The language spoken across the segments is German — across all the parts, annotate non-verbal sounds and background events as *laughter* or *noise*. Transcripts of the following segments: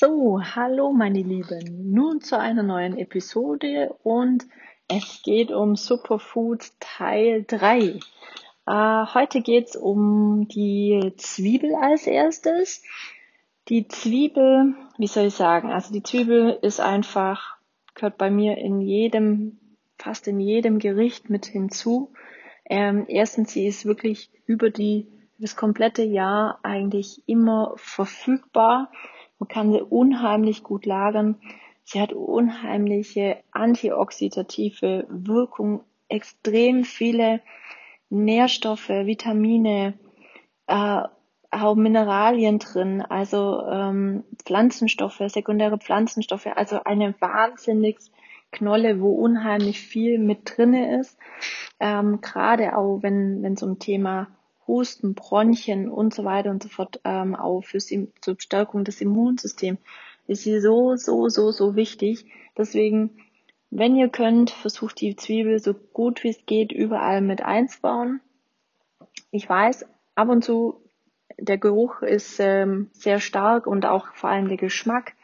So, hallo meine Lieben. Nun zu einer neuen Episode und es geht um Superfood Teil 3. Äh, heute geht's um die Zwiebel als erstes. Die Zwiebel, wie soll ich sagen, also die Zwiebel ist einfach, gehört bei mir in jedem, fast in jedem Gericht mit hinzu. Ähm, erstens, sie ist wirklich über die, das komplette Jahr eigentlich immer verfügbar. Man kann sie unheimlich gut lagern. Sie hat unheimliche antioxidative Wirkung, extrem viele Nährstoffe, Vitamine, äh, auch Mineralien drin, also ähm, Pflanzenstoffe, sekundäre Pflanzenstoffe, also eine wahnsinnig Knolle, wo unheimlich viel mit drinne ist. Ähm, Gerade auch wenn es um Thema Husten, Bronchien und so weiter und so fort ähm, auch für die, zur Stärkung des Immunsystems ist sie so, so, so, so wichtig. Deswegen, wenn ihr könnt, versucht die Zwiebel so gut wie es geht überall mit einzubauen. Ich weiß, ab und zu der Geruch ist ähm, sehr stark und auch vor allem der Geschmack.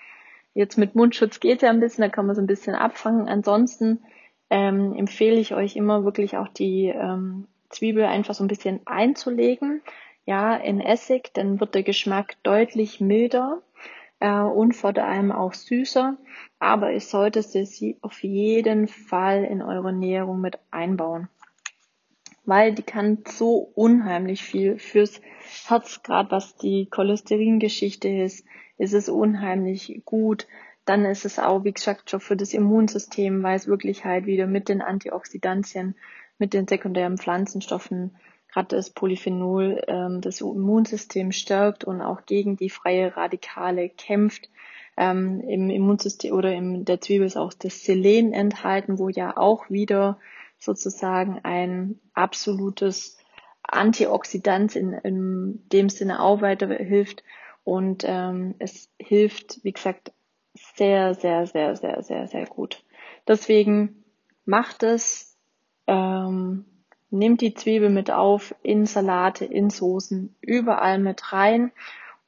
Jetzt mit Mundschutz geht ja ein bisschen, da kann man so ein bisschen abfangen. Ansonsten ähm, empfehle ich euch immer wirklich auch die ähm, Zwiebel einfach so ein bisschen einzulegen, ja, in Essig, dann wird der Geschmack deutlich milder äh, und vor allem auch süßer. Aber ich sollte sie auf jeden Fall in eure Ernährung mit einbauen. Weil die kann so unheimlich viel fürs Herz, gerade was die Cholesteringeschichte ist, ist es unheimlich gut. Dann ist es auch, wie gesagt, schon für das Immunsystem, weil es wirklich halt wieder mit den Antioxidantien mit den sekundären Pflanzenstoffen, gerade das Polyphenol, ähm, das Immunsystem stärkt und auch gegen die freie Radikale kämpft. Ähm, Im Immunsystem oder in der Zwiebel ist auch das Selen enthalten, wo ja auch wieder sozusagen ein absolutes Antioxidant in, in dem Sinne auch weiterhilft. Und ähm, es hilft, wie gesagt, sehr, sehr, sehr, sehr, sehr, sehr gut. Deswegen macht es, ähm, nehmt die Zwiebel mit auf in Salate, in Soßen, überall mit rein.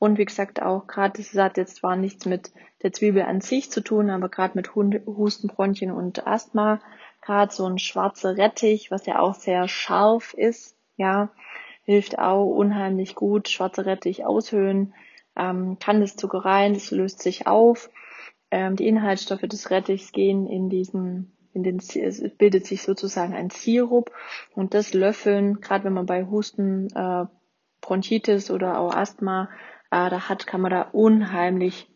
Und wie gesagt, auch gerade, das hat jetzt zwar nichts mit der Zwiebel an sich zu tun, aber gerade mit Bronchien und Asthma, gerade so ein schwarzer Rettich, was ja auch sehr scharf ist, ja, hilft auch unheimlich gut. Schwarzer Rettich aushöhlen, ähm, kann das Zuckereien, das löst sich auf. Ähm, die Inhaltsstoffe des Rettichs gehen in diesen in den, es bildet sich sozusagen ein Sirup und das Löffeln, gerade wenn man bei Husten, äh, Bronchitis oder auch Asthma äh, da hat, kann man da unheimlich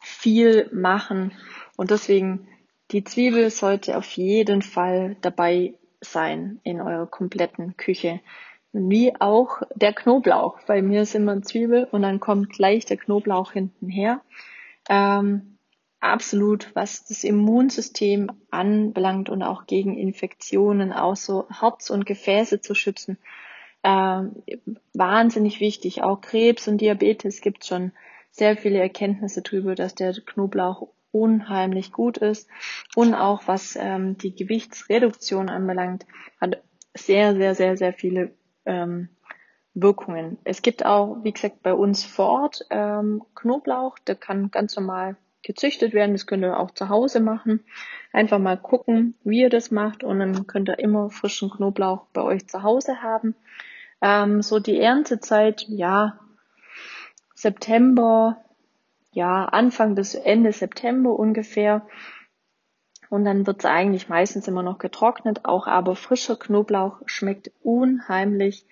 viel machen und deswegen die Zwiebel sollte auf jeden Fall dabei sein in eurer kompletten Küche. Wie auch der Knoblauch. Bei mir ist immer Zwiebel und dann kommt gleich der Knoblauch hinten her. Ähm, absolut, was das Immunsystem anbelangt und auch gegen Infektionen, auch so Herz und Gefäße zu schützen. Äh, wahnsinnig wichtig. Auch Krebs und Diabetes gibt schon sehr viele Erkenntnisse darüber, dass der Knoblauch unheimlich gut ist. Und auch was ähm, die Gewichtsreduktion anbelangt, hat sehr, sehr, sehr, sehr viele ähm, Wirkungen. Es gibt auch, wie gesagt, bei uns vor Ort ähm, Knoblauch, der kann ganz normal gezüchtet werden. Das könnt ihr auch zu Hause machen. Einfach mal gucken, wie ihr das macht und dann könnt ihr immer frischen Knoblauch bei euch zu Hause haben. Ähm, so die Erntezeit, ja, September, ja, Anfang bis Ende September ungefähr. Und dann wird es eigentlich meistens immer noch getrocknet. Auch aber frischer Knoblauch schmeckt unheimlich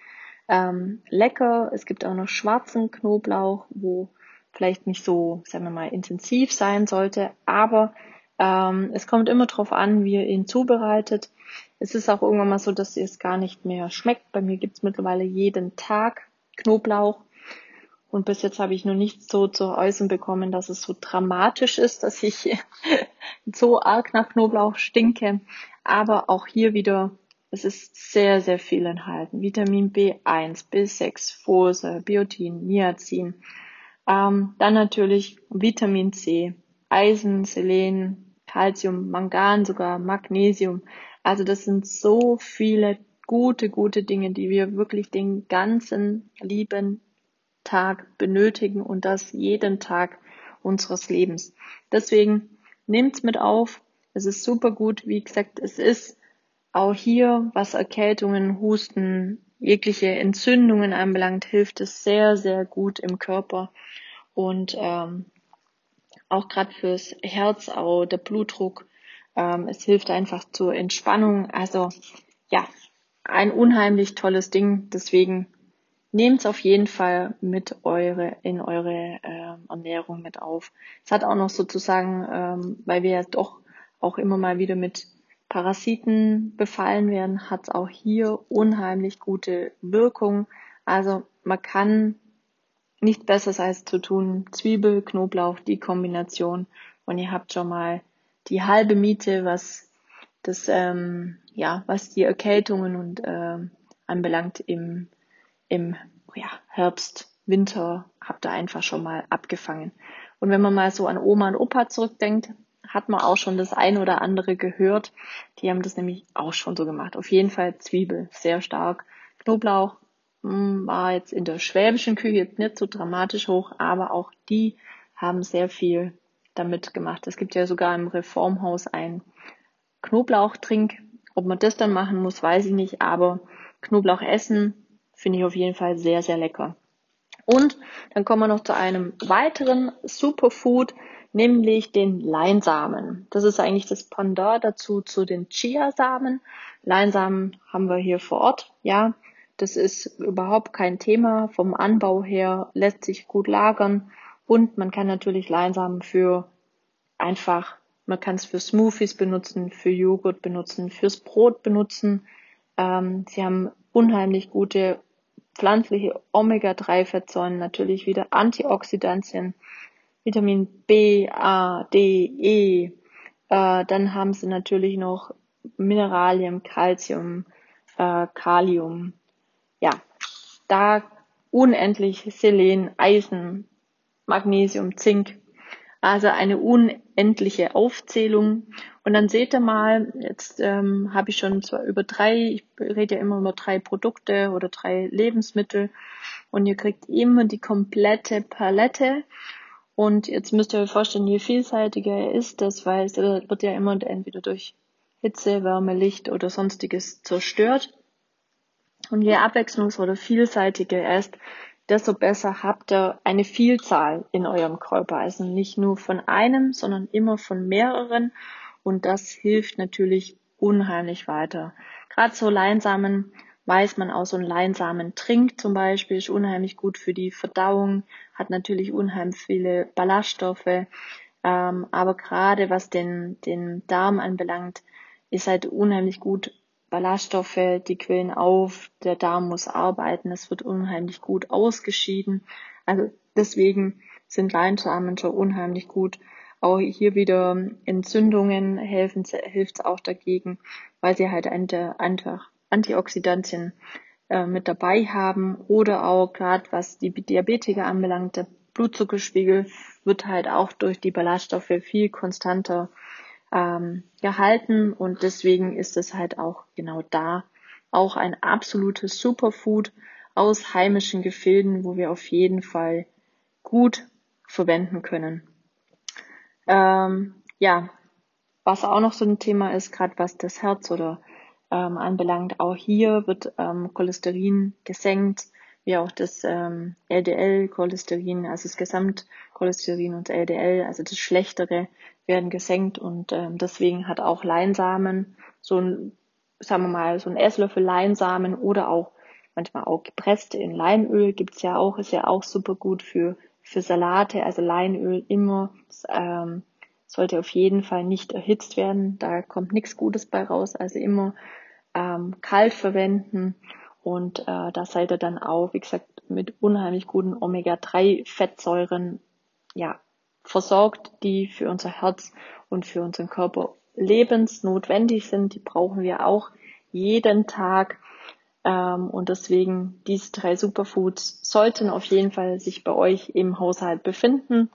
ähm, lecker. Es gibt auch noch schwarzen Knoblauch, wo vielleicht nicht so, sagen wir mal, intensiv sein sollte, aber ähm, es kommt immer darauf an, wie ihr ihn zubereitet. Es ist auch irgendwann mal so, dass es gar nicht mehr schmeckt. Bei mir gibt's mittlerweile jeden Tag Knoblauch. Und bis jetzt habe ich noch nicht so zu äußern bekommen, dass es so dramatisch ist, dass ich *laughs* so arg nach Knoblauch stinke. Aber auch hier wieder, es ist sehr, sehr viel enthalten. Vitamin B1, B6, Fose, Biotin, Niacin, ähm, dann natürlich Vitamin C, Eisen, Selen, Calcium, Mangan, sogar Magnesium. Also das sind so viele gute, gute Dinge, die wir wirklich den ganzen lieben Tag benötigen und das jeden Tag unseres Lebens. Deswegen nehmt's mit auf. Es ist super gut. Wie gesagt, es ist auch hier, was Erkältungen, Husten, jegliche Entzündungen anbelangt, hilft es sehr, sehr gut im Körper. Und ähm, auch gerade fürs Herz, auch der Blutdruck, ähm, es hilft einfach zur Entspannung. Also ja, ein unheimlich tolles Ding. Deswegen nehmt es auf jeden Fall mit eure in eure äh, Ernährung mit auf. Es hat auch noch sozusagen, ähm, weil wir ja doch auch immer mal wieder mit Parasiten befallen werden, hat es auch hier unheimlich gute Wirkung. Also man kann nicht Besseres als zu tun. Zwiebel, Knoblauch, die Kombination. Und ihr habt schon mal die halbe Miete, was das, ähm, ja, was die Erkältungen und ähm, anbelangt im im ja, Herbst, Winter habt ihr einfach schon mal abgefangen. Und wenn man mal so an Oma und Opa zurückdenkt, hat man auch schon das ein oder andere gehört. Die haben das nämlich auch schon so gemacht. Auf jeden Fall Zwiebel, sehr stark. Knoblauch mh, hm, war jetzt in der schwäbischen Küche jetzt nicht so dramatisch hoch, aber auch die haben sehr viel damit gemacht. Es gibt ja sogar im Reformhaus ein Knoblauchtrink. Ob man das dann machen muss, weiß ich nicht, aber Knoblauch essen Finde ich auf jeden Fall sehr, sehr lecker. Und dann kommen wir noch zu einem weiteren Superfood, nämlich den Leinsamen. Das ist eigentlich das Pendant dazu zu den Chiasamen. Leinsamen haben wir hier vor Ort, ja. Das ist überhaupt kein Thema. Vom Anbau her lässt sich gut lagern und man kann natürlich Leinsamen für einfach, man kann es für Smoothies benutzen, für Joghurt benutzen, fürs Brot benutzen. Ähm, sie haben unheimlich gute pflanzliche Omega-3-Fettsäuren natürlich wieder Antioxidantien, Vitamin B, A, D, E. Äh, dann haben sie natürlich noch Mineralien, Calcium, äh, Kalium. Ja, da unendlich Selen, Eisen, Magnesium, Zink. Also eine unendliche Aufzählung. Und dann seht ihr mal, jetzt ähm, habe ich schon zwar über drei, ich rede ja immer über drei Produkte oder drei Lebensmittel und ihr kriegt immer die komplette Palette. Und jetzt müsst ihr euch vorstellen, je vielseitiger er ist, das weil es wird ja immer entweder durch Hitze, Wärme, Licht oder sonstiges zerstört. Und je abwechslungs- oder vielseitiger er ist, desto besser habt ihr eine Vielzahl in eurem Körper. Also nicht nur von einem, sondern immer von mehreren. Und das hilft natürlich unheimlich weiter. Gerade so Leinsamen weiß man auch so ein Leinsamen trinkt zum Beispiel, ist unheimlich gut für die Verdauung, hat natürlich unheimlich viele Ballaststoffe. Ähm, aber gerade was den, den Darm anbelangt, ist halt unheimlich gut Ballaststoffe, die quillen auf, der Darm muss arbeiten, es wird unheimlich gut ausgeschieden. Also deswegen sind Leinsamen schon unheimlich gut. Auch hier wieder Entzündungen helfen, hilft auch dagegen, weil sie halt einfach Antioxidantien äh, mit dabei haben oder auch gerade was die Diabetiker anbelangt, der Blutzuckerspiegel wird halt auch durch die Ballaststoffe viel konstanter ähm, gehalten und deswegen ist es halt auch genau da auch ein absolutes Superfood aus heimischen Gefilden, wo wir auf jeden Fall gut verwenden können. Ähm, ja, was auch noch so ein Thema ist, gerade was das Herz oder ähm, anbelangt, auch hier wird ähm, Cholesterin gesenkt, wie auch das ähm, LDL-Cholesterin, also das Gesamtcholesterin und LDL, also das Schlechtere, werden gesenkt und ähm, deswegen hat auch Leinsamen so ein, sagen wir mal, so ein Esslöffel Leinsamen oder auch manchmal auch gepresst in Leinöl gibt's ja auch, ist ja auch super gut für, für Salate, also Leinöl immer, ähm, sollte auf jeden Fall nicht erhitzt werden, da kommt nichts Gutes bei raus, also immer ähm, kalt verwenden und äh, da seid ihr dann auch, wie gesagt, mit unheimlich guten Omega-3-Fettsäuren ja, versorgt, die für unser Herz und für unseren Körper lebensnotwendig sind. Die brauchen wir auch jeden Tag. Ähm, und deswegen, diese drei Superfoods sollten auf jeden Fall sich bei euch im Haushalt befinden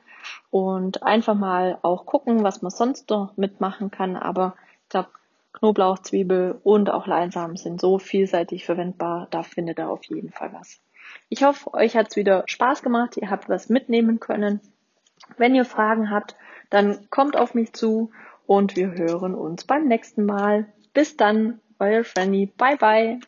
und einfach mal auch gucken, was man sonst noch mitmachen kann. Aber ich glaube, Knoblauch, Zwiebel und auch Leinsamen sind so vielseitig verwendbar. Da findet ihr auf jeden Fall was. Ich hoffe, euch hat's wieder Spaß gemacht. Ihr habt was mitnehmen können. Wenn ihr Fragen habt, dann kommt auf mich zu und wir hören uns beim nächsten Mal. Bis dann, euer Franny. Bye bye.